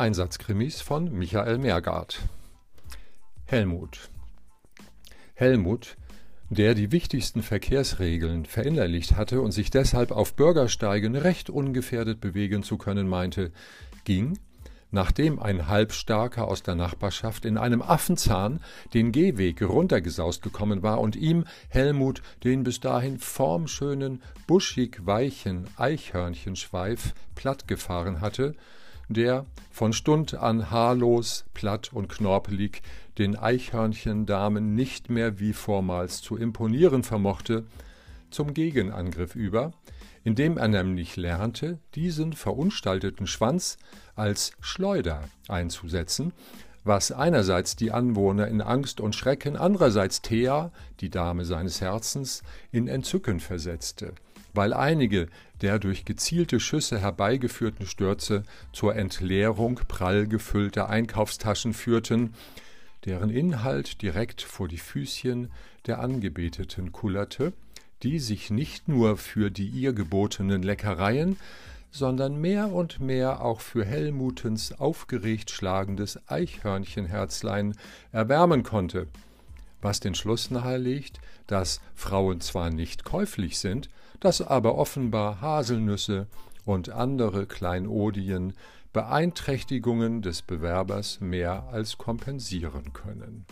Einsatzkrimis von Michael Mergard. Helmut. Helmut, der die wichtigsten Verkehrsregeln verinnerlicht hatte und sich deshalb auf Bürgersteigen recht ungefährdet bewegen zu können meinte, ging, nachdem ein Halbstarker aus der Nachbarschaft in einem Affenzahn den Gehweg runtergesaust gekommen war und ihm Helmut den bis dahin formschönen, buschig weichen Eichhörnchenschweif plattgefahren hatte, der von Stund an haarlos, platt und knorpelig den Eichhörnchendamen nicht mehr wie vormals zu imponieren vermochte, zum Gegenangriff über, indem er nämlich lernte, diesen verunstalteten Schwanz als Schleuder einzusetzen, was einerseits die Anwohner in Angst und Schrecken, andererseits Thea, die Dame seines Herzens, in Entzücken versetzte weil einige der durch gezielte Schüsse herbeigeführten Stürze zur Entleerung prall gefüllter Einkaufstaschen führten, deren Inhalt direkt vor die Füßchen der Angebeteten kullerte, die sich nicht nur für die ihr gebotenen Leckereien, sondern mehr und mehr auch für Helmutens aufgeregt schlagendes Eichhörnchenherzlein erwärmen konnte, was den Schluss nahelegt, dass Frauen zwar nicht käuflich sind, dass aber offenbar Haselnüsse und andere Kleinodien Beeinträchtigungen des Bewerbers mehr als kompensieren können